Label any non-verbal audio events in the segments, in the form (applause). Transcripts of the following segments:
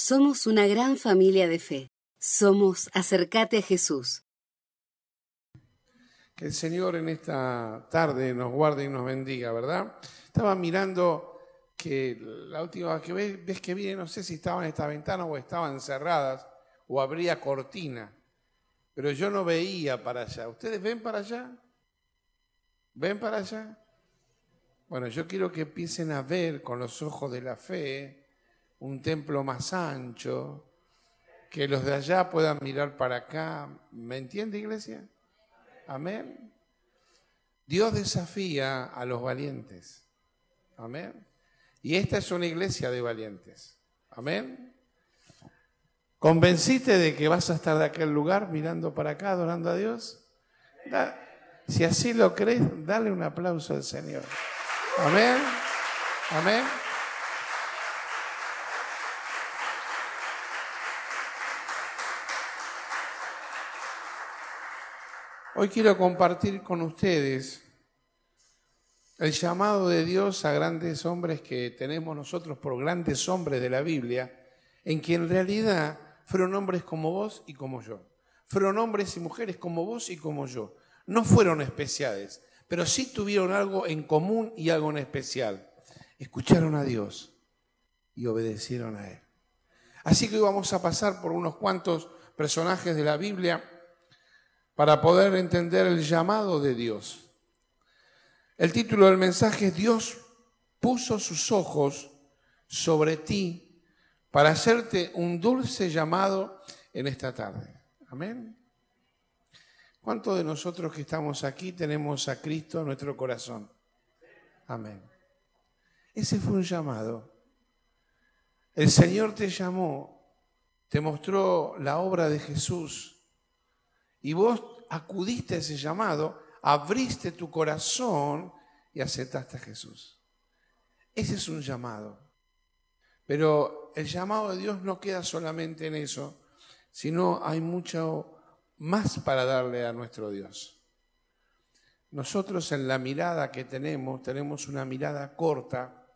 Somos una gran familia de fe. Somos Acercate a Jesús. Que el Señor en esta tarde nos guarde y nos bendiga, ¿verdad? Estaba mirando que la última que ves, que viene, no sé si estaban en esta ventana o estaban cerradas o habría cortina, pero yo no veía para allá. ¿Ustedes ven para allá? ¿Ven para allá? Bueno, yo quiero que empiecen a ver con los ojos de la fe un templo más ancho, que los de allá puedan mirar para acá. ¿Me entiende, iglesia? Amén. Dios desafía a los valientes. Amén. Y esta es una iglesia de valientes. Amén. ¿Convenciste de que vas a estar de aquel lugar mirando para acá, adorando a Dios? si así lo crees, dale un aplauso al Señor. Amén. Amén. Hoy quiero compartir con ustedes el llamado de Dios a grandes hombres que tenemos nosotros por grandes hombres de la Biblia, en que en realidad fueron hombres como vos y como yo. Fueron hombres y mujeres como vos y como yo. No fueron especiales, pero sí tuvieron algo en común y algo en especial. Escucharon a Dios y obedecieron a Él. Así que hoy vamos a pasar por unos cuantos personajes de la Biblia para poder entender el llamado de Dios. El título del mensaje es Dios puso sus ojos sobre ti para hacerte un dulce llamado en esta tarde. Amén. ¿Cuántos de nosotros que estamos aquí tenemos a Cristo en nuestro corazón? Amén. Ese fue un llamado. El Señor te llamó, te mostró la obra de Jesús y vos acudiste a ese llamado, abriste tu corazón y aceptaste a Jesús. Ese es un llamado. Pero el llamado de Dios no queda solamente en eso, sino hay mucho más para darle a nuestro Dios. Nosotros en la mirada que tenemos, tenemos una mirada corta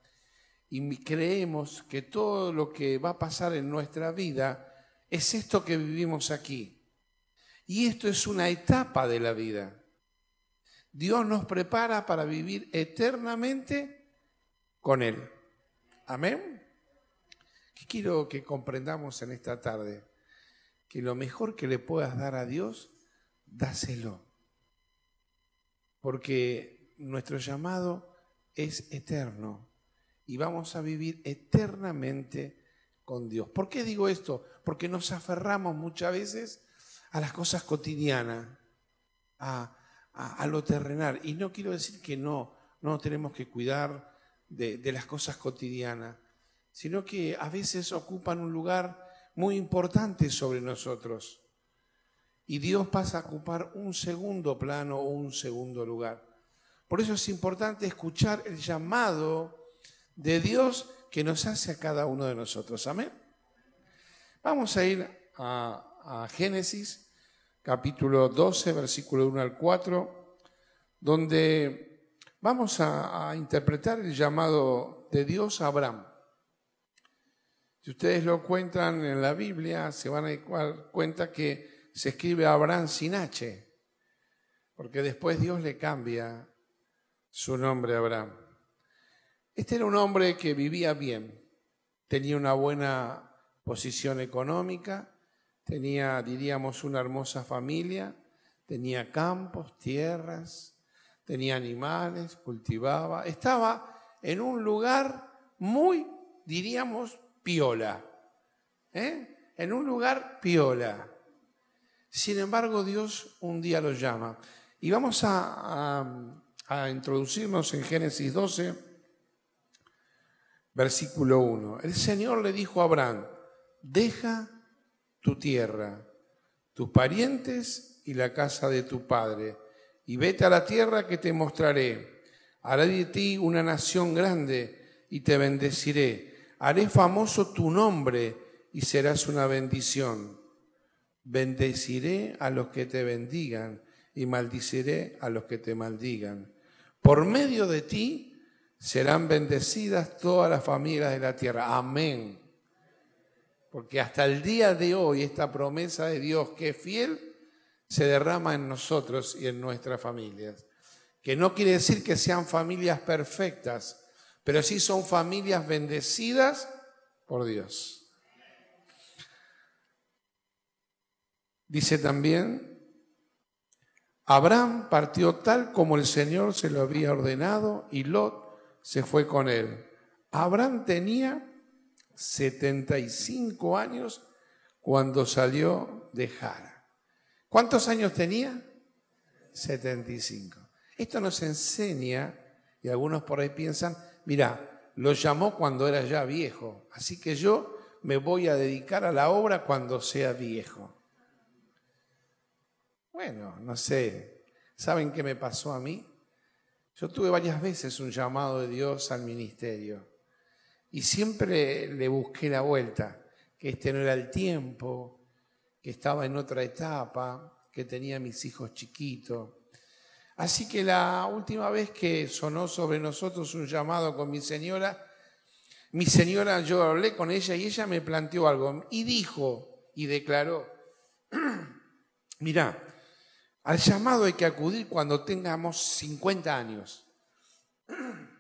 y creemos que todo lo que va a pasar en nuestra vida es esto que vivimos aquí. Y esto es una etapa de la vida. Dios nos prepara para vivir eternamente con Él. Amén. ¿Qué quiero que comprendamos en esta tarde? Que lo mejor que le puedas dar a Dios, dáselo. Porque nuestro llamado es eterno y vamos a vivir eternamente con Dios. ¿Por qué digo esto? Porque nos aferramos muchas veces a las cosas cotidianas, a, lo terrenal. Y no quiero decir que no, no tenemos que cuidar de, de las cosas cotidianas, sino que a veces ocupan un lugar muy importante sobre nosotros. Y Dios pasa a ocupar un segundo plano o un segundo lugar. Por eso es importante escuchar el llamado de Dios que nos hace a cada uno de nosotros. Amén. Vamos a ir a, a Génesis, capítulo 12, versículo 1 al 4, donde vamos a, interpretar el llamado de Dios a Abraham. Si ustedes lo cuentan en la Biblia, se van a dar cuenta que se escribe Abraham sin H, porque después Dios le cambia su nombre a Abraham. Este era un hombre que vivía bien, tenía una buena posición económica, Tenía, diríamos, una hermosa familia, tenía campos, tierras, tenía animales, cultivaba, estaba en un lugar muy, diríamos, piola, ¿eh? en un lugar piola. Sin embargo, Dios un día lo llama. Y vamos a, a introducirnos en Génesis 12, versículo 1. El Señor le dijo a Abraham, deja tu tierra, tus parientes y la casa de tu padre, y vete a la tierra que te mostraré. Haré de ti una nación grande y te bendeciré. Haré famoso tu nombre y serás una bendición. Bendeciré a los que te bendigan y maldiciré a los que te maldigan. Por medio de ti serán bendecidas todas las familias de la tierra. Amén. Porque hasta el día de hoy esta promesa de Dios que es fiel se derrama en nosotros y en nuestras familias. Que no quiere decir que sean familias perfectas, pero sí son familias bendecidas por Dios. Dice también, Abraham partió tal como el Señor se lo había ordenado y Lot se fue con él. Abraham tenía 75 años cuando salió de Jara. ¿Cuántos años tenía? 75. Esto nos enseña, y algunos por ahí piensan, mira, lo llamó cuando era ya viejo, así que yo me voy a dedicar a la obra cuando sea viejo. Bueno, no sé, ¿saben qué me pasó a mí? Yo tuve varias veces un llamado de Dios al ministerio y siempre le busqué la vuelta, que este no era el tiempo, que estaba en otra etapa, que tenía mis hijos chiquitos. Así que la última vez que sonó sobre nosotros un llamado con mi señora, mi señora, yo hablé con ella y ella me planteó algo y dijo y declaró, (clears throat) mira, al llamado hay que acudir cuando tengamos 50 años. (clears throat)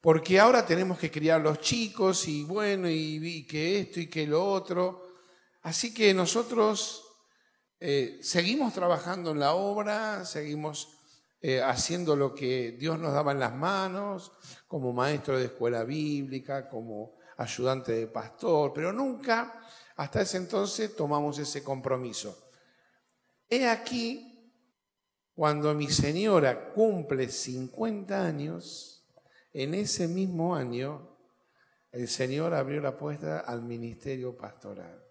Porque ahora tenemos que criar los chicos y bueno, y, que esto y que lo otro. Así que nosotros eh, seguimos trabajando en la obra, seguimos eh, haciendo lo que Dios nos daba en las manos, como maestro de escuela bíblica, como ayudante de pastor, pero nunca hasta ese entonces tomamos ese compromiso. He aquí, cuando mi señora cumple 50 años, en ese mismo año, el Señor abrió la puerta al ministerio pastoral.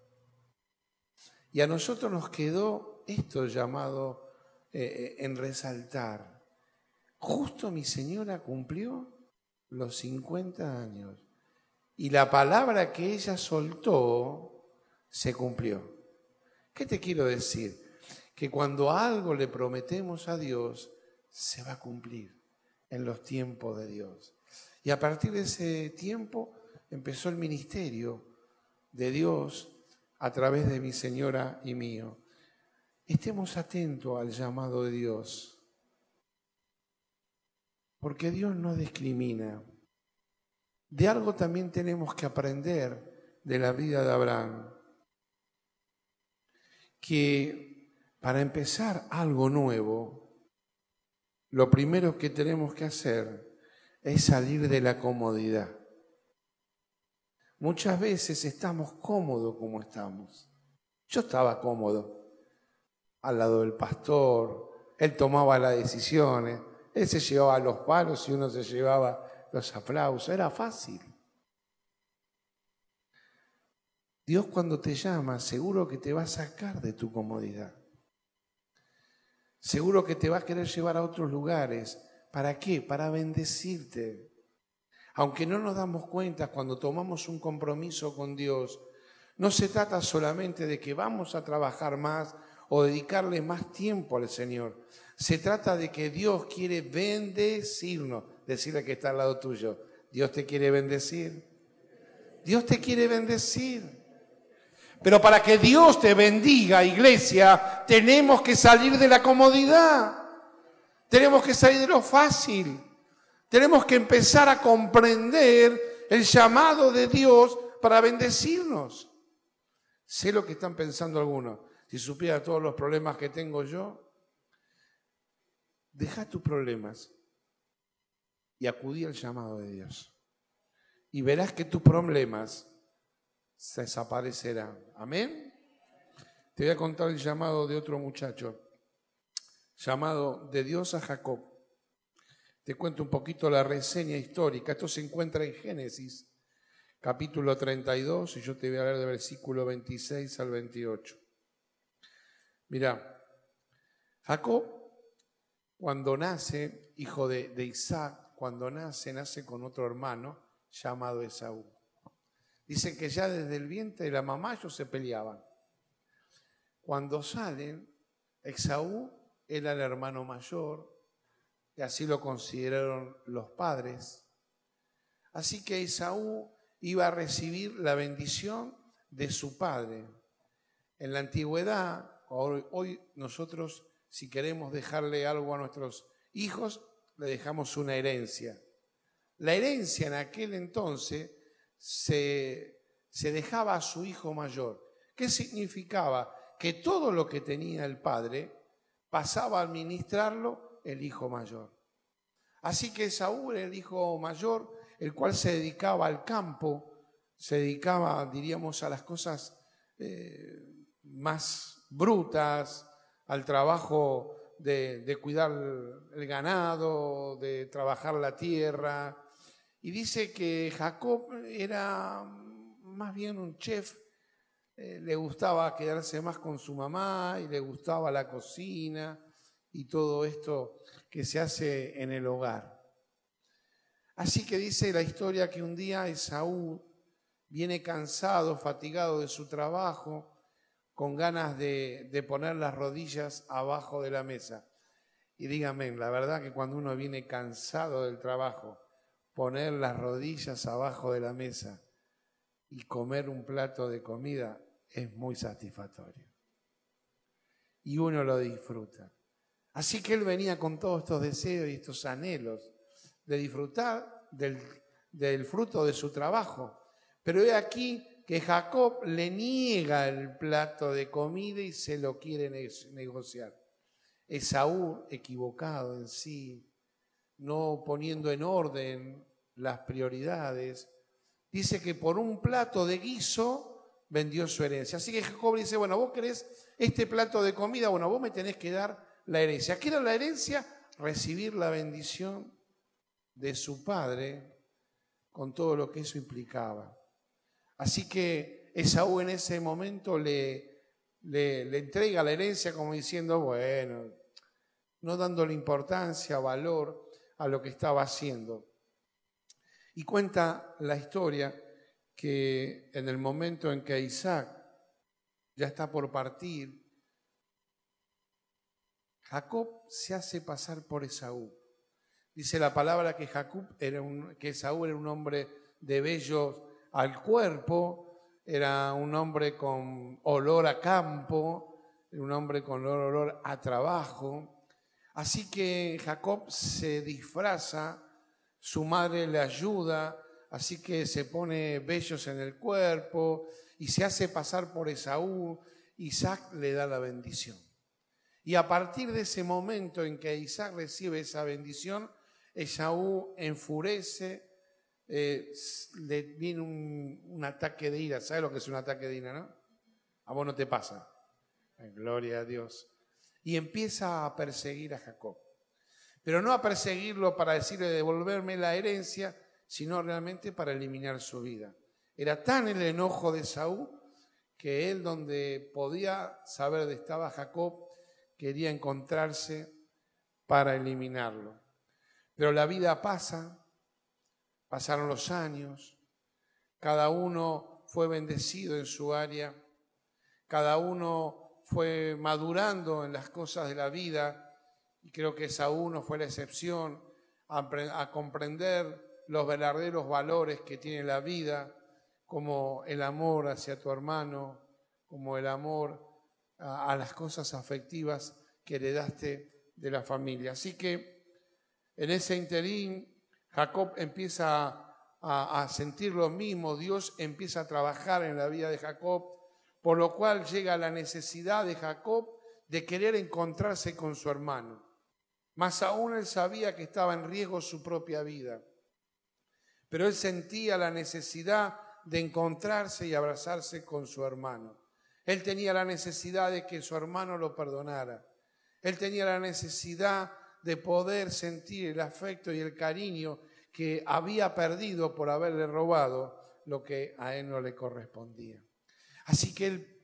Y a nosotros nos quedó esto llamado eh, eh, en resaltar. Justo mi señora cumplió los 50 años y la palabra que ella soltó se cumplió. ¿Qué te quiero decir? que cuando algo le prometemos a Dios, se va a cumplir en los tiempos de Dios. Y a partir de ese tiempo empezó el ministerio de Dios a través de mi señora y mío. Estemos atentos al llamado de Dios, porque Dios no discrimina. De algo también tenemos que aprender de la vida de Abraham, que para empezar algo nuevo, lo primero que tenemos que hacer es salir de la comodidad. Muchas veces estamos cómodos como estamos. Yo estaba cómodo al lado del pastor, él tomaba las decisiones, él se llevaba los palos y uno se llevaba los aplausos, era fácil. Dios cuando te llama seguro que te va a sacar de tu comodidad. Seguro que te va a querer llevar a otros lugares. ¿Para qué? Para bendecirte. Aunque no nos damos cuenta cuando tomamos un compromiso con Dios, no se trata solamente de que vamos a trabajar más o dedicarle más tiempo al Señor. Se trata de que Dios quiere bendecirnos. Decirle que está al lado tuyo. Dios te quiere bendecir. Dios te quiere bendecir. Pero para que Dios te bendiga, iglesia, tenemos que salir de la comodidad. Tenemos que salir de lo fácil. Tenemos que empezar a comprender el llamado de Dios para bendecirnos. Sé lo que están pensando algunos. Si supiera todos los problemas que tengo yo, deja tus problemas y acudí al llamado de Dios. Y verás que tus problemas se desaparecerá. Amén. Te voy a contar el llamado de otro muchacho, llamado de Dios a Jacob. Te cuento un poquito la reseña histórica. Esto se encuentra en Génesis, capítulo 32, y yo te voy a hablar del versículo 26 al 28. Mira, Jacob, cuando nace, hijo de, de Isaac, cuando nace, nace con otro hermano llamado Esaú. Dicen que ya desde el vientre de la mamá ellos se peleaban. Cuando salen, Esaú era el hermano mayor, y así lo consideraron los padres. Así que Esaú iba a recibir la bendición de su padre. En la antigüedad, hoy, nosotros, si queremos dejarle algo a nuestros hijos, le dejamos una herencia. La herencia en aquel entonces se, se dejaba a su hijo mayor. ¿Qué significaba? Que todo lo que tenía el padre pasaba a administrarlo el hijo mayor. Así que Saúl el hijo mayor, el cual se dedicaba al campo, se dedicaba, diríamos, a las cosas eh, más brutas, al trabajo de, cuidar el ganado, de trabajar la tierra. Y dice que Jacob era más bien un chef, eh, le gustaba quedarse más con su mamá y le gustaba la cocina y todo esto que se hace en el hogar. Así que dice la historia que un día Esaú viene cansado, fatigado de su trabajo, con ganas de, de poner las rodillas abajo de la mesa. Y dígame, la verdad que cuando uno viene cansado del trabajo, poner las rodillas abajo de la mesa y comer un plato de comida es muy satisfactorio. Y uno lo disfruta. Así que él venía con todos estos deseos y estos anhelos de disfrutar del, fruto de su trabajo. Pero he aquí que Jacob le niega el plato de comida y se lo quiere negociar. Esaú equivocado en sí, no poniendo en orden las prioridades, dice que por un plato de guiso vendió su herencia. Así que Jacob dice, bueno, vos querés este plato de comida, bueno, vos me tenés que dar la herencia. ¿Qué era la herencia? Recibir la bendición de su padre con todo lo que eso implicaba. Así que Esaú en ese momento le, le, entrega la herencia como diciendo, bueno, no dándole importancia, valor a lo que estaba haciendo. Y cuenta la historia que en el momento en que Isaac ya está por partir, Jacob se hace pasar por Esaú. Dice la palabra que Jacob era un, que Saúl era un hombre de bello al cuerpo, era un hombre con olor a campo, un hombre con olor a trabajo. Así que Jacob se disfraza, su madre le ayuda, así que se pone bellos en el cuerpo y se hace pasar por Esaú. Isaac le da la bendición. Y a partir de ese momento en que Isaac recibe esa bendición, Esaú enfurece, eh, le viene un, ataque de ira. ¿Sabes lo que es un ataque de ira, no? A vos no te pasa. Gloria a Dios. Y empieza a perseguir a Jacob. Pero no a perseguirlo para decirle devolverme la herencia, sino realmente para eliminar su vida. Era tan el enojo de Saúl que él donde podía saber dónde estaba Jacob, quería encontrarse para eliminarlo. Pero la vida pasa, pasaron los años, cada uno fue bendecido en su área, cada uno fue madurando en las cosas de la vida, y creo que Saúl no fue la excepción a, comprender los verdaderos valores que tiene la vida, como el amor hacia tu hermano, como el amor a, a las cosas afectivas que heredaste de la familia. Así que en ese interín, Jacob empieza a, sentir lo mismo, Dios empieza a trabajar en la vida de Jacob, por lo cual llega la necesidad de Jacob de querer encontrarse con su hermano. Más aún él sabía que estaba en riesgo su propia vida, pero él sentía la necesidad de encontrarse y abrazarse con su hermano. Él tenía la necesidad de que su hermano lo perdonara. Él tenía la necesidad de poder sentir el afecto y el cariño que había perdido por haberle robado lo que a él no le correspondía. Así que él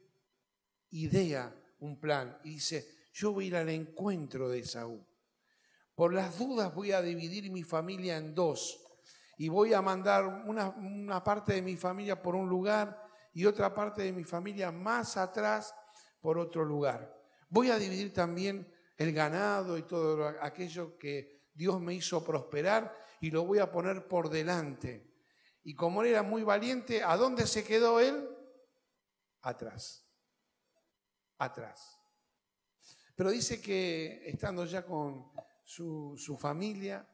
idea un plan y dice, yo voy a ir al encuentro de Saúl. Por las dudas voy a dividir mi familia en dos y voy a mandar una, parte de mi familia por un lugar y otra parte de mi familia más atrás por otro lugar. Voy a dividir también el ganado y todo aquello que Dios me hizo prosperar y lo voy a poner por delante. Y como él era muy valiente, ¿a dónde se quedó él? atrás. Atrás. Pero dice que estando ya con su familia,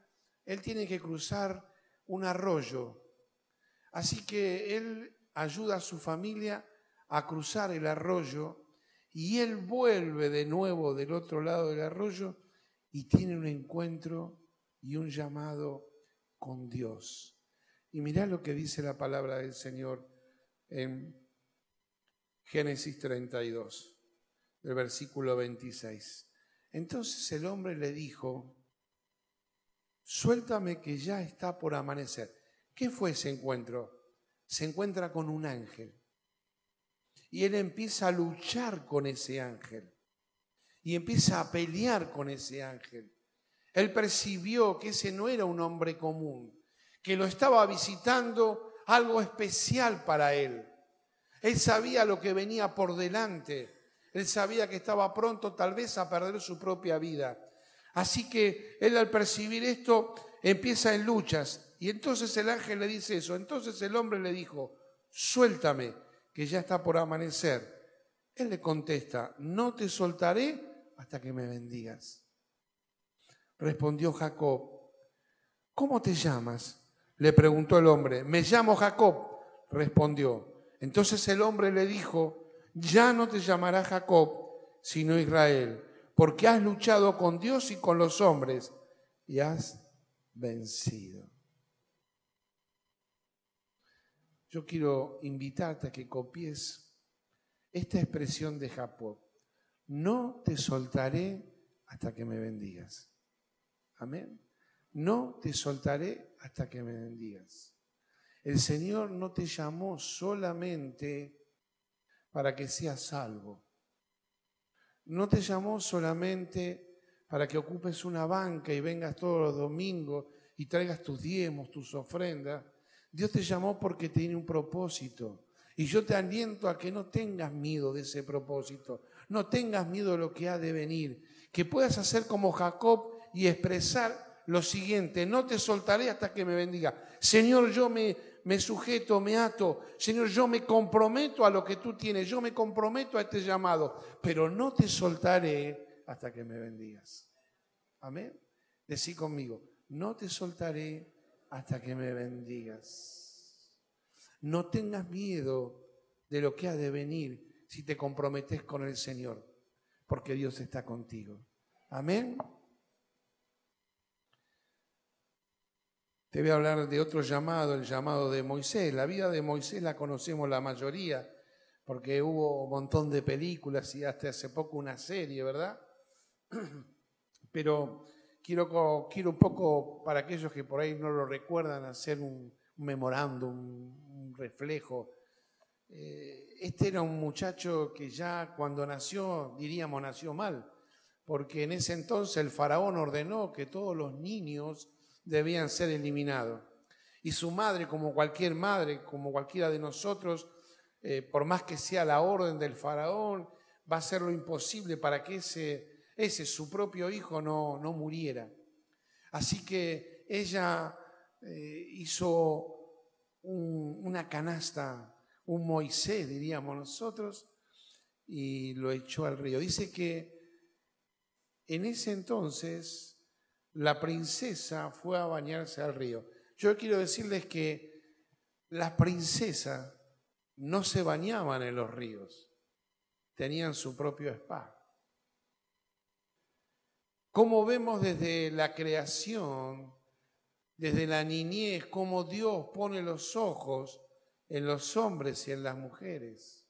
él tiene que cruzar un arroyo. Así que él ayuda a su familia a cruzar el arroyo y él vuelve de nuevo del otro lado del arroyo y tiene un encuentro y un llamado con Dios. Y mirá lo que dice la palabra del Señor en Génesis 32, del versículo 26. Entonces el hombre le dijo, suéltame que ya está por amanecer. ¿Qué fue ese encuentro? Se encuentra con un ángel. Y él empieza a luchar con ese ángel. Y empieza a pelear con ese ángel. Él percibió que ese no era un hombre común, que lo estaba visitando algo especial para él. Él sabía lo que venía por delante. Él sabía que estaba pronto tal vez a perder su propia vida. Así que él al percibir esto empieza en luchas. Y entonces el ángel le dice eso. Entonces el hombre le dijo, suéltame, que ya está por amanecer. Él le contesta, no te soltaré hasta que me bendigas. Respondió Jacob, ¿cómo te llamas? Le preguntó el hombre, me llamo Jacob, respondió. Entonces el hombre le dijo, ya no te llamarás Jacob, sino Israel, porque has luchado con Dios y con los hombres y has vencido. Yo quiero invitarte a que copies esta expresión de Jacob. No te soltaré hasta que me bendigas. Amén. No te soltaré hasta que me bendigas. El Señor no te llamó solamente para que seas salvo. No te llamó solamente para que ocupes una banca y vengas todos los domingos y traigas tus diezmos, tus ofrendas. Dios te llamó porque tiene un propósito. Y yo te aliento a que no tengas miedo de ese propósito. No tengas miedo de lo que ha de venir. Que puedas hacer como Jacob y expresar lo siguiente, no te soltaré hasta que me bendiga. Señor, yo me, me sujeto, me ato. Señor, yo me comprometo a lo que tú tienes, yo me comprometo a este llamado, pero no te soltaré hasta que me bendigas. Amén. Decí conmigo, no te soltaré hasta que me bendigas. No tengas miedo de lo que ha de venir si te comprometes con el Señor, porque Dios está contigo. Amén. Te voy a hablar de otro llamado, el llamado de Moisés. La vida de Moisés la conocemos la mayoría, porque hubo un montón de películas y hasta hace poco una serie, ¿verdad? (clears throat) Pero quiero, quiero un poco, para aquellos que por ahí no lo recuerdan, hacer un, memorándum, un, reflejo. Eh, este era un muchacho que ya cuando nació, diríamos, nació mal, porque en ese entonces el faraón ordenó que todos los niños debían ser eliminados. Y su madre, como cualquier madre, como cualquiera de nosotros, eh, por más que sea la orden del faraón, va a hacer lo imposible para que ese, ese su propio hijo, no, no muriera. Así que ella eh, hizo una canasta, un Moisés, diríamos nosotros, y lo echó al río. Dice que en ese entonces la princesa fue a bañarse al río. Yo quiero decirles que las princesas no se bañaban en los ríos, tenían su propio spa. Como vemos desde la creación, desde la niñez, cómo Dios pone los ojos en los hombres y en las mujeres.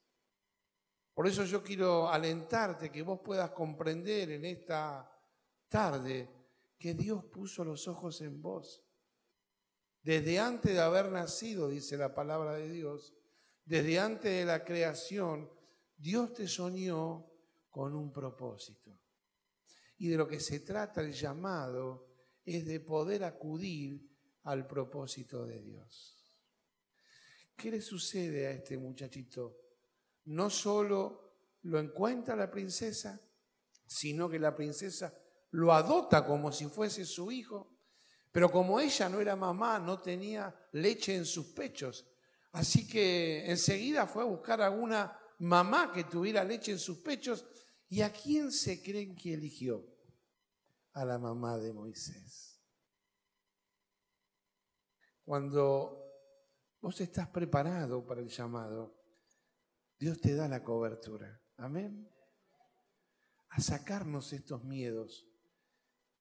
Por eso yo quiero alentarte que vos puedas comprender en esta tarde que Dios puso los ojos en vos. Desde antes de haber nacido, dice la palabra de Dios, desde antes de la creación, Dios te soñó con un propósito. Y de lo que se trata el llamado es de poder acudir al propósito de Dios. ¿Qué le sucede a este muchachito? No solo lo encuentra la princesa, sino que la princesa lo adopta como si fuese su hijo, pero como ella no era mamá, no tenía leche en sus pechos, así que enseguida fue a buscar alguna mamá que tuviera leche en sus pechos. ¿Y a quién se creen que eligió? A la mamá de Moisés. Cuando vos estás preparado para el llamado, Dios te da la cobertura. Amén. A sacarnos estos miedos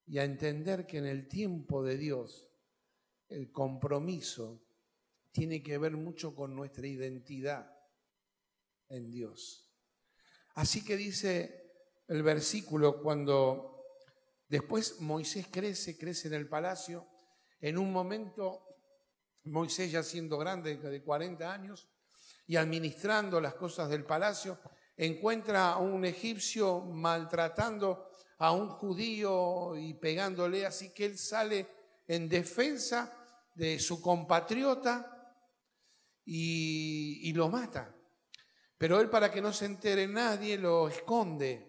y a entender que en el tiempo de Dios el compromiso tiene que ver mucho con nuestra identidad en Dios. Así que dice el versículo cuando después Moisés crece, crece en el palacio, en un momento Moisés ya siendo grande de 40 años y administrando las cosas del palacio, encuentra a un egipcio maltratando a un judío y pegándole, así que él sale en defensa de su compatriota y, lo mata. Pero él para que no se entere nadie lo esconde.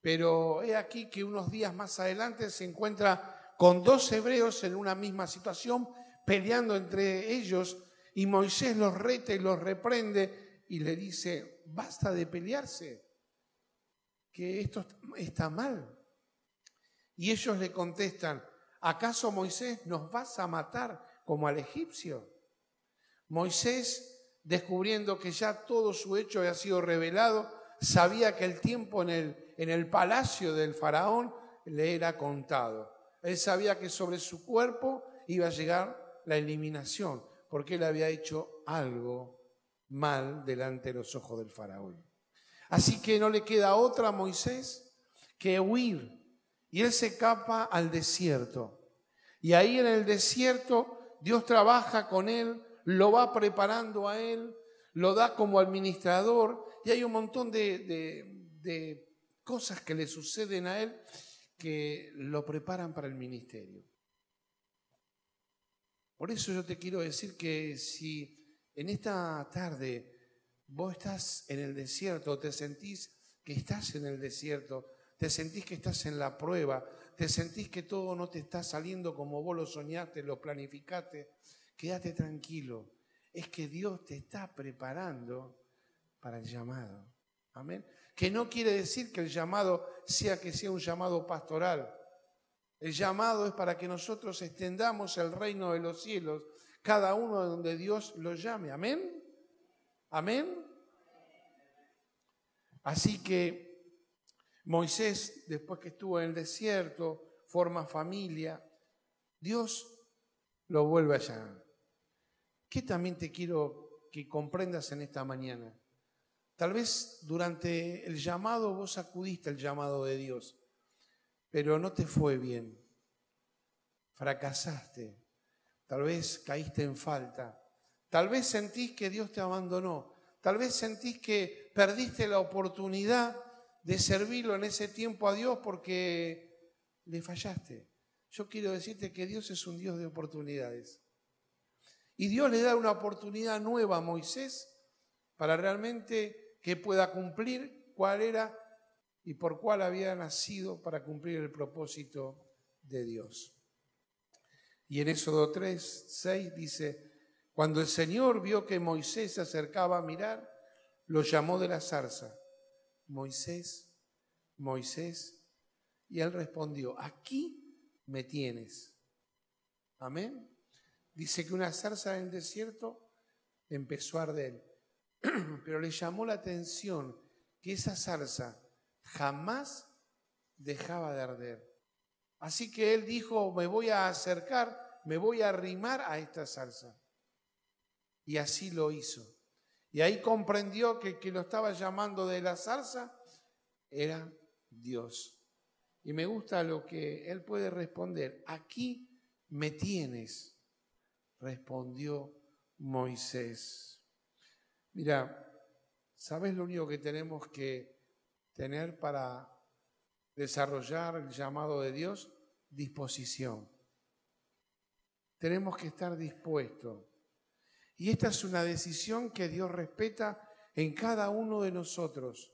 Pero he aquí que unos días más adelante se encuentra con dos hebreos en una misma situación, peleando entre ellos, y Moisés los reta y los reprende y le dice, basta de pelearse, que esto está mal. Y ellos le contestan, ¿acaso Moisés nos vas a matar como al egipcio? Moisés, descubriendo que ya todo su hecho había sido revelado, sabía que el tiempo en el, en el palacio del faraón le era contado. Él sabía que sobre su cuerpo iba a llegar la eliminación, porque él había hecho algo mal delante de los ojos del faraón. Así que no le queda otra a Moisés que huir. Y él se escapa al desierto. Y ahí en el desierto Dios trabaja con él lo va preparando a él, lo da como administrador y hay un montón de, cosas que le suceden a él que lo preparan para el ministerio. Por eso yo te quiero decir que si en esta tarde vos estás en el desierto, te sentís que estás en el desierto, te sentís que estás en la prueba, te sentís que todo no te está saliendo como vos lo soñaste, lo planificaste, quédate tranquilo, es que Dios te está preparando para el llamado. Amén. Que no quiere decir que el llamado sea que sea un llamado pastoral. El llamado es para que nosotros extendamos el reino de los cielos, cada uno donde Dios lo llame. Amén. Amén. Así que Moisés, después que estuvo en el desierto, forma familia, Dios lo vuelve a llamar. ¿Qué también te quiero que comprendas en esta mañana? Tal vez durante el llamado vos acudiste al llamado de Dios, pero no te fue bien. Fracasaste. Tal vez caíste en falta. Tal vez sentís que Dios te abandonó. Tal vez sentís que perdiste la oportunidad de servirlo en ese tiempo a Dios porque le fallaste. Yo quiero decirte que Dios es un Dios de oportunidades. Y Dios le da una oportunidad nueva a Moisés para realmente que pueda cumplir cuál era y por cuál había nacido para cumplir el propósito de Dios. Y en Éxodo 3, 6 dice, cuando el Señor vio que Moisés se acercaba a mirar, lo llamó de la zarza, Moisés, Moisés, y él respondió, aquí me tienes. Amén. Dice que una zarza en el desierto empezó a arder, (clears throat) pero le llamó la atención que esa zarza jamás dejaba de arder. Así que él dijo, me voy a acercar, me voy a arrimar a esta zarza. Y así lo hizo. Y ahí comprendió que el que lo estaba llamando de la zarza era Dios. Y me gusta lo que él puede responder, aquí me tienes respondió Moisés. Mira, ¿sabes lo único que tenemos que tener para desarrollar el llamado de Dios? Disposición. Tenemos que estar dispuestos. Y esta es una decisión que Dios respeta en cada uno de nosotros.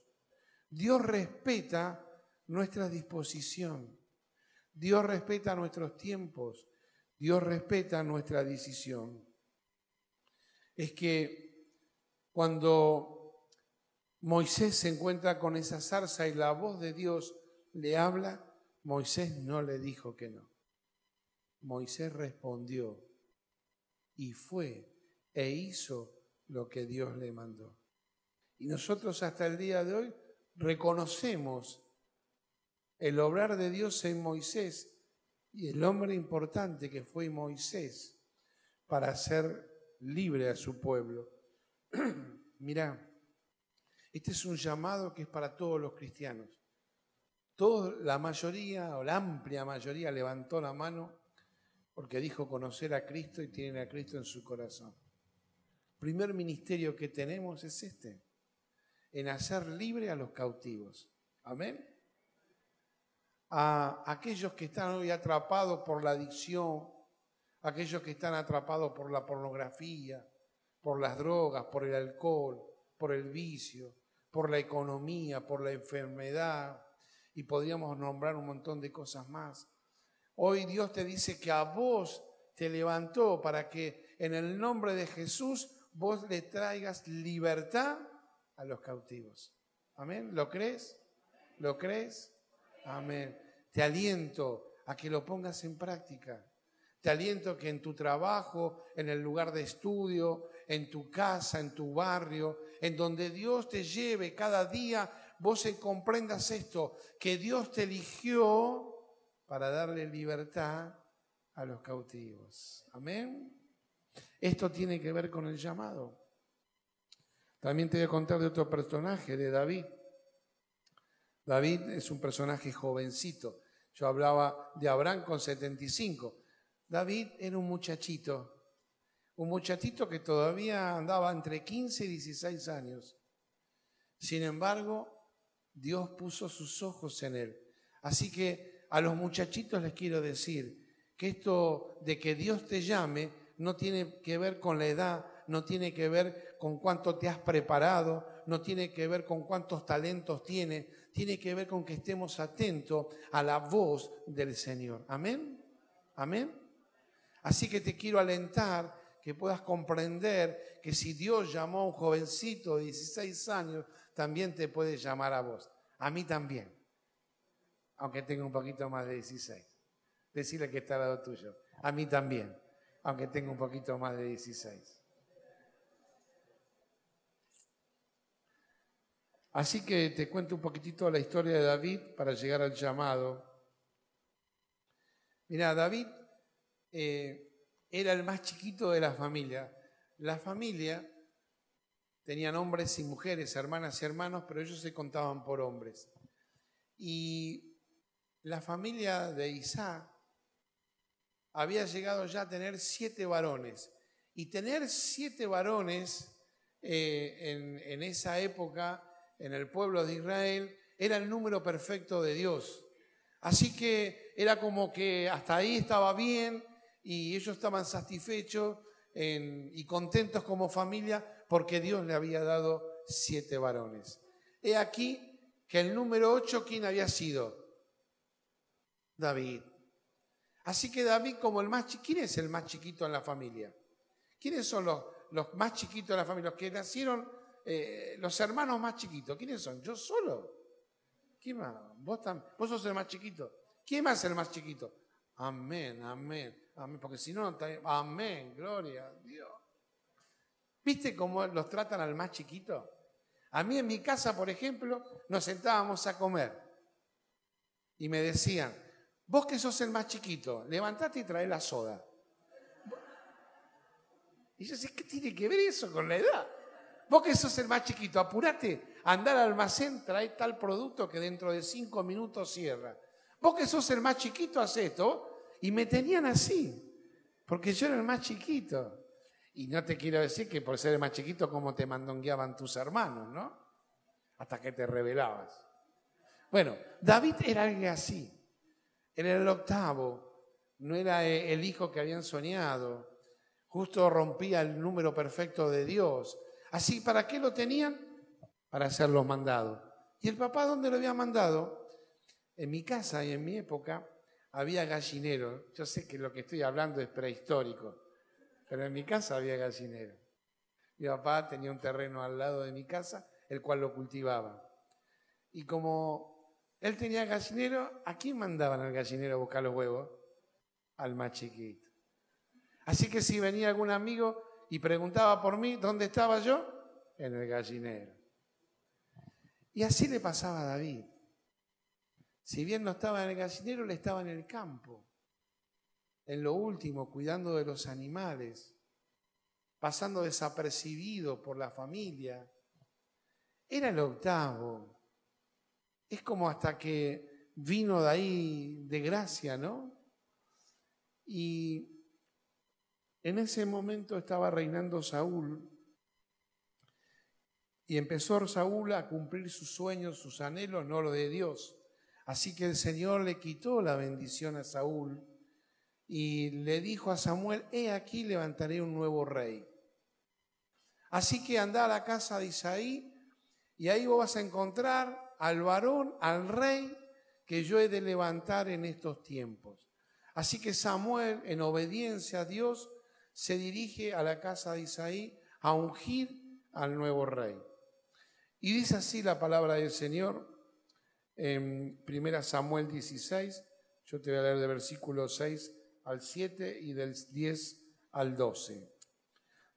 Dios respeta nuestra disposición. Dios respeta nuestros tiempos. Dios respeta nuestra decisión. Es que cuando Moisés se encuentra con esa zarza y la voz de Dios le habla, Moisés no le dijo que no. Moisés respondió y fue e hizo lo que Dios le mandó. Y nosotros hasta el día de hoy reconocemos el obrar de Dios en Moisés y el hombre importante que fue Moisés para hacer libre a su pueblo. (clears throat) Mirá, este es un llamado que es para todos los cristianos. Toda la mayoría o la amplia mayoría levantó la mano porque dijo conocer a Cristo y tienen a Cristo en su corazón. Primer ministerio que tenemos es este, en hacer libre a los cautivos. Amén. A aquellos que están hoy atrapados por la adicción, aquellos que están atrapados por la pornografía, por las drogas, por el alcohol, por el vicio, por la economía, por la enfermedad, y podríamos nombrar un montón de cosas más. Hoy Dios te dice que a vos te levantó para que en el nombre de Jesús vos le traigas libertad a los cautivos. Amén. ¿Lo crees? ¿Lo crees? Amén. Te aliento a que lo pongas en práctica. Te aliento que en tu trabajo, en el lugar de estudio, en tu casa, en tu barrio, en donde Dios te lleve cada día, vos comprendas esto, que Dios te eligió para darle libertad a los cautivos. Amén. Esto tiene que ver con el llamado. También te voy a contar de otro personaje, de David. David es un personaje jovencito. Yo hablaba de Abraham con 75. David era un muchachito, un muchachito que todavía andaba entre 15 y 16 años. Sin embargo, Dios puso sus ojos en él. Así que a los muchachitos les quiero decir que esto de que Dios te llame no tiene que ver con la edad, no tiene que ver con cuánto te has preparado, no tiene que ver con cuántos talentos tienes, tiene que ver con que estemos atentos a la voz del Señor. Amén. Amén. Así que te quiero alentar que puedas comprender que si Dios llamó a un jovencito de 16 años, también te puede llamar a vos. A mí también, aunque tenga un poquito más de 16. Decirle que está al lado tuyo. A mí también aunque tenga un poquito más de 16. Así que te cuento un poquitito la historia de David para llegar al llamado. Mira, David eh, era el más chiquito de la familia. La familia tenían hombres y mujeres, hermanas y hermanos, pero ellos se contaban por hombres. Y la familia de Isaac había llegado ya a tener siete varones. Y tener siete varones eh, en, esa época, en el pueblo de Israel, era el número perfecto de Dios. Así que era como que hasta ahí estaba bien y ellos estaban satisfechos y contentos como familia porque Dios le había dado siete varones. He aquí que el número ocho, ¿quién había sido? David. Así que David como el más chiquito, ¿quién es el más chiquito en la familia? ¿Quiénes son los, más chiquitos de la familia? Los que nacieron, eh, los hermanos más chiquitos. ¿Quiénes son? ¿Yo solo? ¿Quién más? ¿Vos, vos sos el más chiquito. ¿Quién más es el más chiquito? Amén, amén, amén. Porque si no, amén, gloria a Dios. ¿Viste cómo los tratan al más chiquito? A mí en mi casa, por ejemplo, nos sentábamos a comer y me decían, Vos que sos el más chiquito, levantate y trae la soda. Y yo sé, ¿qué tiene que ver eso con la edad? Vos que sos el más chiquito, apurate, andar al almacén, trae tal producto que dentro de cinco minutos cierra. Vos que sos el más chiquito, haz esto. Y me tenían así, porque yo era el más chiquito. Y no te quiero decir que por ser el más chiquito, como te mandongueaban tus hermanos, ¿no? Hasta que te rebelabas. Bueno, David era alguien así. Era el octavo, no era e, el hijo que habían soñado. Justo rompía el número perfecto de Dios. Así, ¿para qué lo tenían? Para hacer los mandados. ¿Y el papá dónde lo había mandado? En mi casa y en mi época había gallinero. Yo sé que lo que estoy hablando es prehistórico, pero en mi casa había gallinero. Mi papá tenía un terreno al lado de mi casa el cual lo cultivaba. Y como él tenía gallinero, ¿a quién mandaban al gallinero a buscar los huevos? Al más chiquito. Así que si venía algún amigo y preguntaba por mí, ¿dónde estaba yo? En el gallinero. Y así le pasaba a David. Si bien no estaba en el gallinero, le estaba en el campo, en lo último, cuidando de los animales, pasando desapercibido por la familia. Era el octavo. Es como hasta que vino de ahí de gracia, ¿no? Y en ese momento estaba reinando Saúl y empezó Saúl a cumplir sus sueños, sus anhelos, no lo de Dios. Así que el Señor le quitó la bendición a Saúl y le dijo a Samuel, he aquí levantaré un nuevo rey. Así que anda a la casa de Isaí y ahí vos vas a encontrar al varón, al rey que yo he de levantar en estos tiempos. Así que Samuel, en obediencia a Dios, se dirige a la casa de Isaí a ungir al nuevo rey. Y dice así la palabra del Señor en 1 Samuel 16, yo te voy a leer de versículo 6 al 7 y del 10 al 12.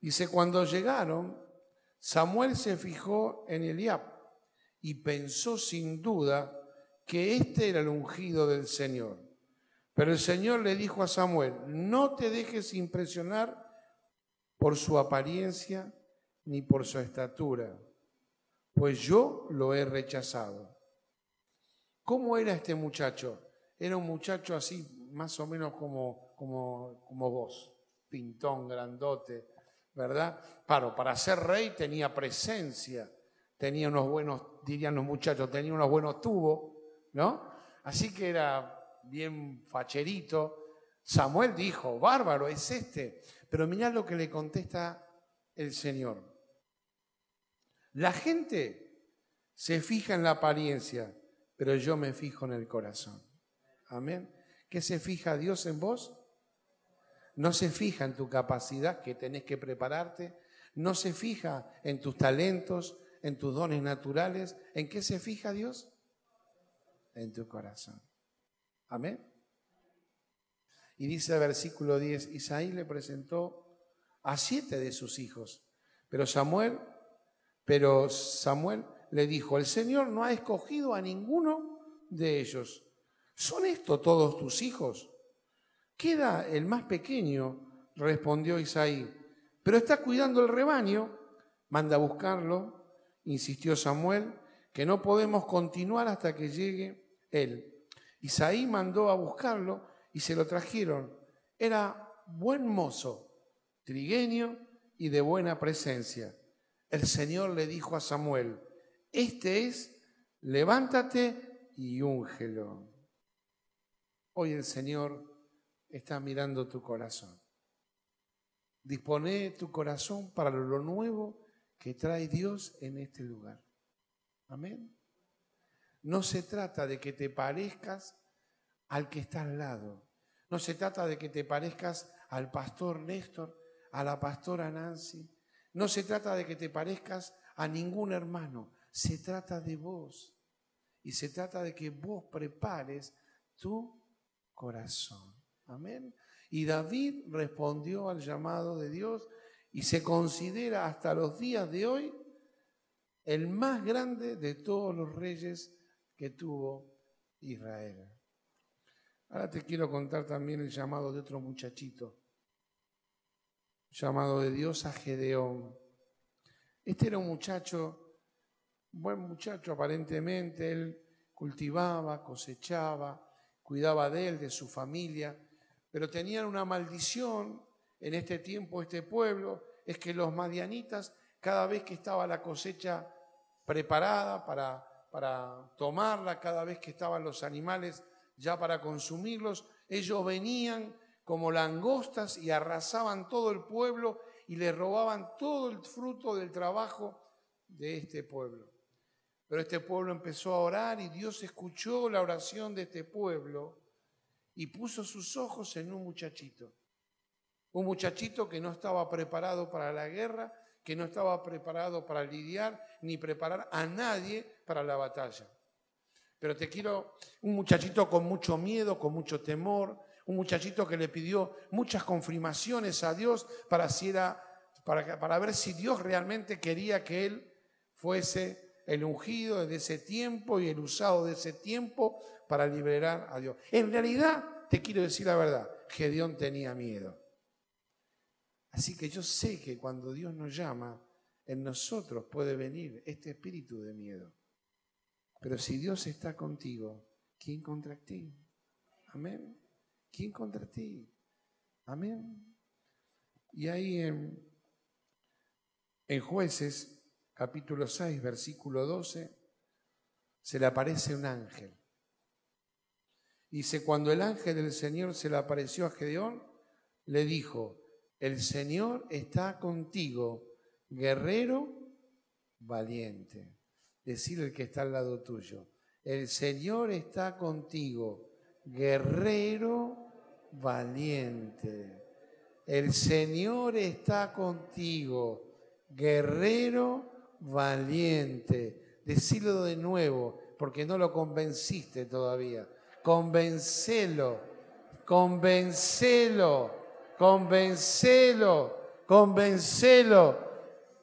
Dice, cuando llegaron, Samuel se fijó en Eliab y pensó sin duda que este era el ungido del Señor. Pero el Señor le dijo a Samuel, no te dejes impresionar por su apariencia ni por su estatura, pues yo lo he rechazado. ¿Cómo era este muchacho? Era un muchacho así, más o menos como, como, como vos, pintón, grandote, ¿verdad? Para, para ser rey tenía presencia, tenía unos buenos, dirían los muchachos, tenía unos buenos tubos, ¿no? Así que era bien facherito. Samuel dijo, bárbaro es este. Pero mirá lo que le contesta el Señor. La gente se fija en la apariencia, pero yo me fijo en el corazón. Amén. ¿Qué se fija Dios en vos? No se fija en tu capacidad que tenés que prepararte, no se fija en tus talentos, en tus dones naturales. ¿En qué se fija Dios? En tu corazón. Amén. Y dice el versículo 10, Isaí le presentó a siete de sus hijos, pero Samuel, pero Samuel le dijo, el Señor no ha escogido a ninguno de ellos. ¿Son estos todos tus hijos? Queda el más pequeño, respondió Isaí, pero está cuidando el rebaño. Manda a buscarlo, insistió Samuel, que no podemos continuar hasta que llegue él. Isaí mandó a buscarlo y se lo trajeron. Era buen mozo, trigueño y de buena presencia. El Señor le dijo a Samuel, este es, levántate y úngelo. Hoy el Señor está mirando tu corazón. Dispone tu corazón para lo nuevo que trae Dios en este lugar. Amén. No se trata de que te parezcas al que está al lado. No se trata de que te parezcas al pastor Néstor, a la pastora Nancy. No se trata de que te parezcas a ningún hermano se trata de vos y se trata de que vos prepares tu corazón. Amén. Y David respondió al llamado de Dios y se considera hasta los días de hoy el más grande de todos los reyes que tuvo Israel. Ahora te quiero contar también el llamado de otro muchachito, llamado de Dios a Gedeón. Este era un muchacho buen muchacho aparentemente, él cultivaba, cosechaba, cuidaba de él, de su familia, pero tenían una maldición en este tiempo, este pueblo, es que los madianitas, cada vez que estaba la cosecha preparada para, para tomarla, cada vez que estaban los animales ya para consumirlos, ellos venían como langostas y arrasaban todo el pueblo y le robaban todo el fruto del trabajo de este pueblo. Pero este pueblo empezó a orar y Dios escuchó la oración de este pueblo y puso sus ojos en un muchachito. Un muchachito que no estaba preparado para la guerra, que no estaba preparado para lidiar ni preparar a nadie para la batalla. Pero te quiero, un muchachito con mucho miedo, con mucho temor, un muchachito que le pidió muchas confirmaciones a Dios para, para, para ver si Dios realmente quería que él fuese el ungido de ese tiempo y el usado de ese tiempo para liberar a Dios. En realidad, te quiero decir la verdad, Gedeón tenía miedo. Así que yo sé que cuando Dios nos llama, en nosotros puede venir este espíritu de miedo. Pero si Dios está contigo, ¿quién contra ti? Amén. ¿Quién contra ti? Amén. Y ahí en, en jueces, capítulo 6, versículo 12, se le aparece un ángel. Dice, cuando el ángel del Señor se le apareció a Gedeón, le dijo, el Señor está contigo, guerrero valiente. Decirle el que está al lado tuyo, el Señor está contigo, guerrero valiente. El Señor está contigo, guerrero valiente. Decirlo de nuevo, porque no lo convenciste todavía. Convencelo, convencelo, convencelo, convencelo,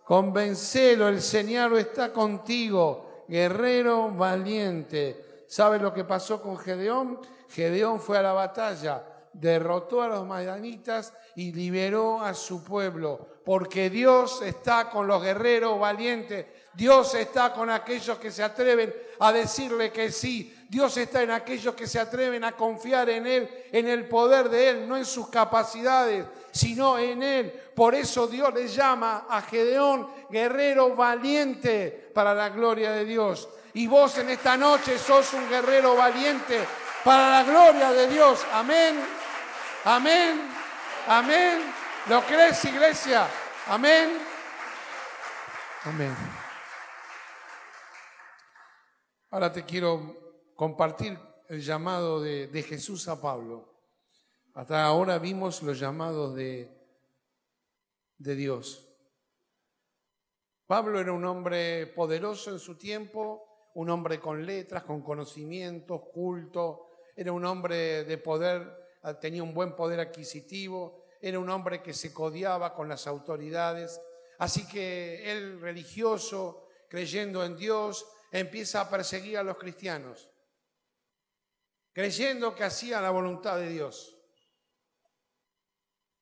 convencelo. El Señor está contigo, guerrero valiente. ¿Sabe lo que pasó con Gedeón? Gedeón fue a la batalla, derrotó a los madianitas y liberó a su pueblo, porque Dios está con los guerreros valientes, Dios está con aquellos que se atreven a decirle que sí, Dios está en aquellos que se atreven a confiar en Él, en el poder de Él, no en sus capacidades, sino en Él. Por eso Dios le llama a Gedeón guerrero valiente para la gloria de Dios. Y vos en esta noche sos un guerrero valiente para la gloria de Dios. Amén. Amén. Amén. ¿Lo crees, iglesia? Amén. Amén. Ahora te quiero compartir el llamado de, Jesús a Pablo. Hasta ahora vimos los llamados de, de Dios. Pablo era un hombre poderoso en su tiempo, un hombre con letras, con conocimientos, culto, era un hombre de poder, tenía un buen poder adquisitivo, era un hombre que se codiaba con las autoridades. Así que él, religioso, creyendo en Dios, empieza a perseguir a los cristianos, creyendo que hacía la voluntad de Dios.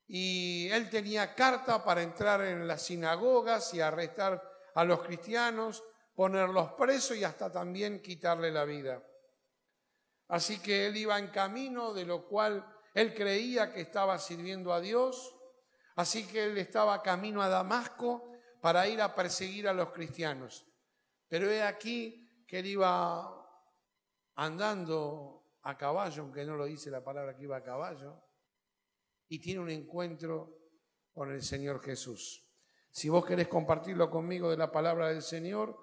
Y él tenía carta para entrar en las sinagogas y arrestar a los cristianos, ponerlos presos y hasta también quitarle la vida. Así que él iba en camino, de lo cual él creía que estaba sirviendo a Dios. Así que él estaba camino a Damasco para ir a perseguir a los cristianos. Pero he aquí que él iba andando a caballo, aunque no lo dice la palabra que iba a caballo, y tiene un encuentro con el Señor Jesús. Si vos querés compartirlo conmigo de la palabra del Señor,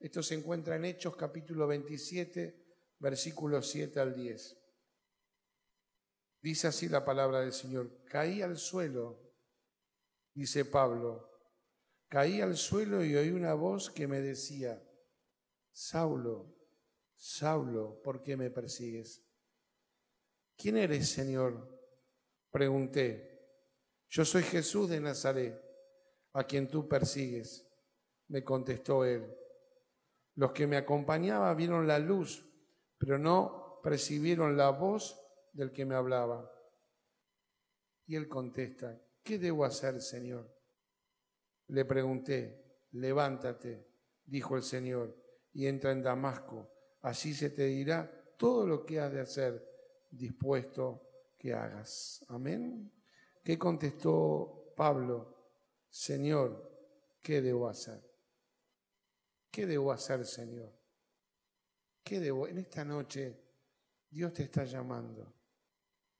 esto se encuentra en Hechos capítulo 27, versículos 7 al 10. Dice así la palabra del Señor, caí al suelo, dice Pablo, caí al suelo y oí una voz que me decía, Saulo, Saulo, ¿por qué me persigues? ¿Quién eres, Señor? Pregunté. Yo soy Jesús de Nazaret, a quien tú persigues. Me contestó él. Los que me acompañaban vieron la luz pero no percibieron la voz del que me hablaba. Y él contesta, ¿qué debo hacer, Señor? Le pregunté, levántate, dijo el Señor, y entra en Damasco. Allí se te dirá todo lo que has de hacer dispuesto que hagas. Amén. ¿Qué contestó Pablo? Señor, ¿qué debo hacer? ¿Qué debo hacer, Señor? ¿Qué debo? En esta noche Dios te está llamando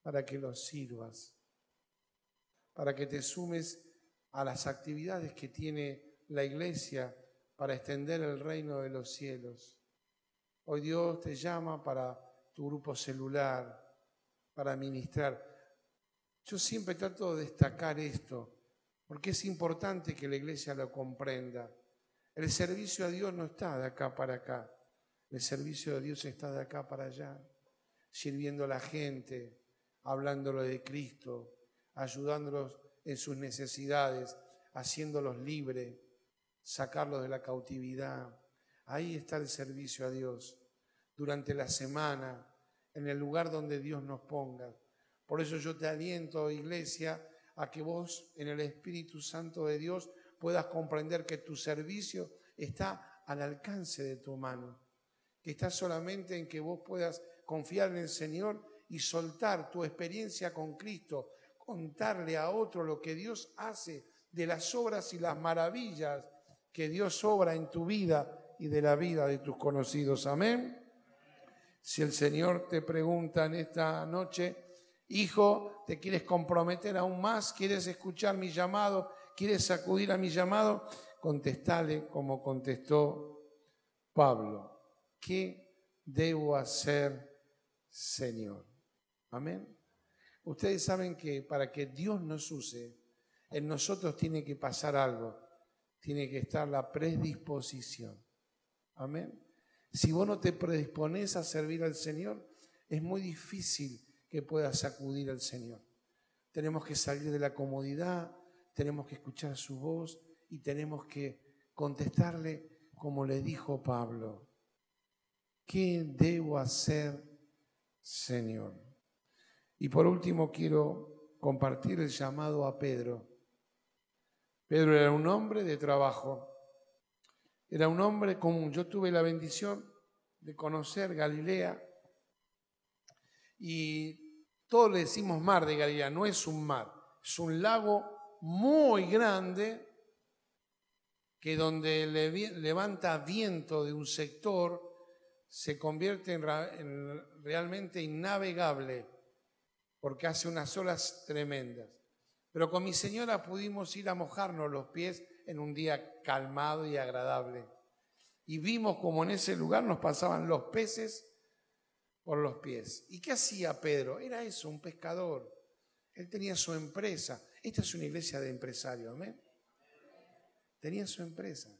para que lo sirvas, para que te sumes a las actividades que tiene la iglesia para extender el reino de los cielos. Hoy Dios te llama para tu grupo celular, para ministrar. Yo siempre trato de destacar esto, porque es importante que la iglesia lo comprenda. El servicio a Dios no está de acá para acá, el servicio de Dios está de acá para allá, sirviendo a la gente, hablándolo de Cristo, ayudándolos en sus necesidades, haciéndolos libres, sacarlos de la cautividad. Ahí está el servicio a Dios durante la semana, en el lugar donde Dios nos ponga. Por eso yo te aliento, iglesia, a que vos en el Espíritu Santo de Dios puedas comprender que tu servicio está al alcance de tu mano, que está solamente en que vos puedas confiar en el Señor y soltar tu experiencia con Cristo, contarle a otro lo que Dios hace de las obras y las maravillas que Dios obra en tu vida y de la vida de tus conocidos. Amén. Si el Señor te pregunta en esta noche, hijo, ¿te quieres comprometer aún más? ¿Quieres escuchar mi llamado? ¿Quieres acudir a mi llamado? Contestale como contestó Pablo. ¿Qué debo hacer, Señor? Amén. Ustedes saben que para que Dios nos use, en nosotros tiene que pasar algo. Tiene que estar la predisposición. Amén. Si vos no te predispones a servir al Señor, es muy difícil que puedas acudir al Señor. Tenemos que salir de la comodidad, tenemos que escuchar su voz y tenemos que contestarle como le dijo Pablo. ¿Qué debo hacer, Señor? Y por último quiero compartir el llamado a Pedro. Pedro era un hombre de trabajo era un hombre común. Yo tuve la bendición de conocer Galilea y todos le decimos mar de Galilea, no es un mar, es un lago muy grande que donde levanta viento de un sector se convierte en, en realmente innavegable porque hace unas olas tremendas. Pero con mi señora pudimos ir a mojarnos los pies en un día calmado y agradable. Y vimos como en ese lugar nos pasaban los peces por los pies. ¿Y qué hacía Pedro? Era eso, un pescador. Él tenía su empresa. Esta es una iglesia de empresarios, ¿amén? Tenía su empresa.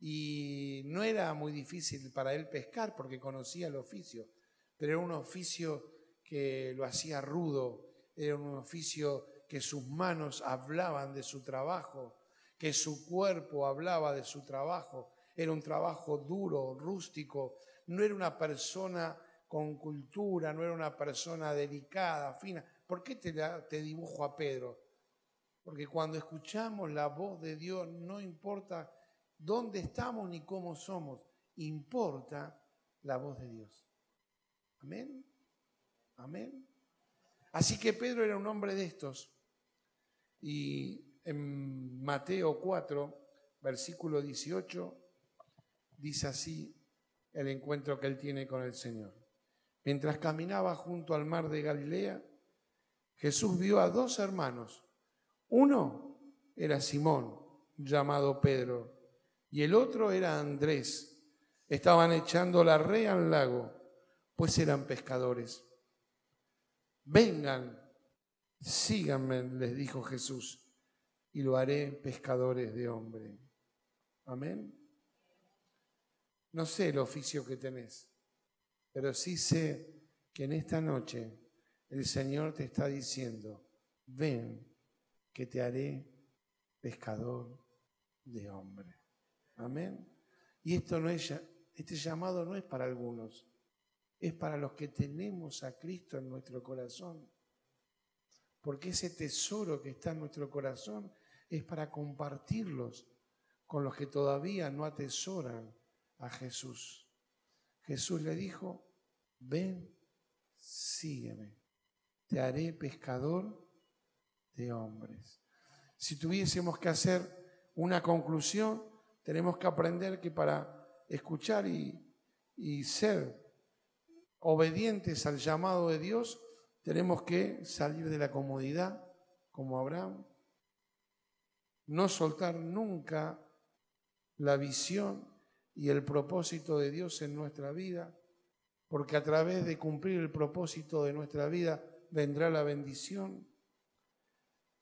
Y no era muy difícil para él pescar porque conocía el oficio, pero era un oficio que lo hacía rudo, era un oficio que sus manos hablaban de su trabajo, que su cuerpo hablaba de su trabajo. Era un trabajo duro, rústico. No era una persona con cultura, no era una persona delicada, fina. ¿Por qué te, te dibujo a Pedro? Porque cuando escuchamos la voz de Dios, no importa dónde estamos ni cómo somos, importa la voz de Dios. Amén. Amén. Así que Pedro era un hombre de estos. Y en Mateo 4, versículo 18, dice así el encuentro que él tiene con el Señor. Mientras caminaba junto al mar de Galilea, Jesús vio a dos hermanos. Uno era Simón, llamado Pedro, y el otro era Andrés. Estaban echando la red al lago, pues eran pescadores. Vengan, síganme, les dijo Jesús, y lo haré pescadores de hombre. Amén. No sé el oficio que tenés, pero sí sé que en esta noche el Señor te está diciendo, ven que te haré pescador de hombre. Amén. Y esto no es, este llamado no es para algunos es para los que tenemos a Cristo en nuestro corazón. Porque ese tesoro que está en nuestro corazón es para compartirlos con los que todavía no atesoran a Jesús. Jesús le dijo, ven, sígueme, te haré pescador de hombres. Si tuviésemos que hacer una conclusión, tenemos que aprender que para escuchar y, y ser obedientes al llamado de Dios, tenemos que salir de la comodidad, como Abraham, no soltar nunca la visión y el propósito de Dios en nuestra vida, porque a través de cumplir el propósito de nuestra vida vendrá la bendición.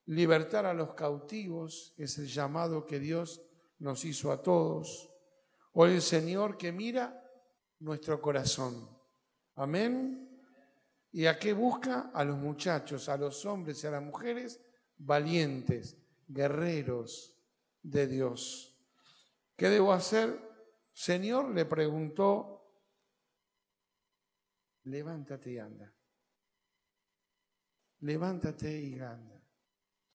Libertar a los cautivos es el llamado que Dios nos hizo a todos. O el Señor que mira nuestro corazón. Amén. ¿Y a qué busca? A los muchachos, a los hombres y a las mujeres valientes, guerreros de Dios. ¿Qué debo hacer? Señor le preguntó, levántate y anda. Levántate y anda.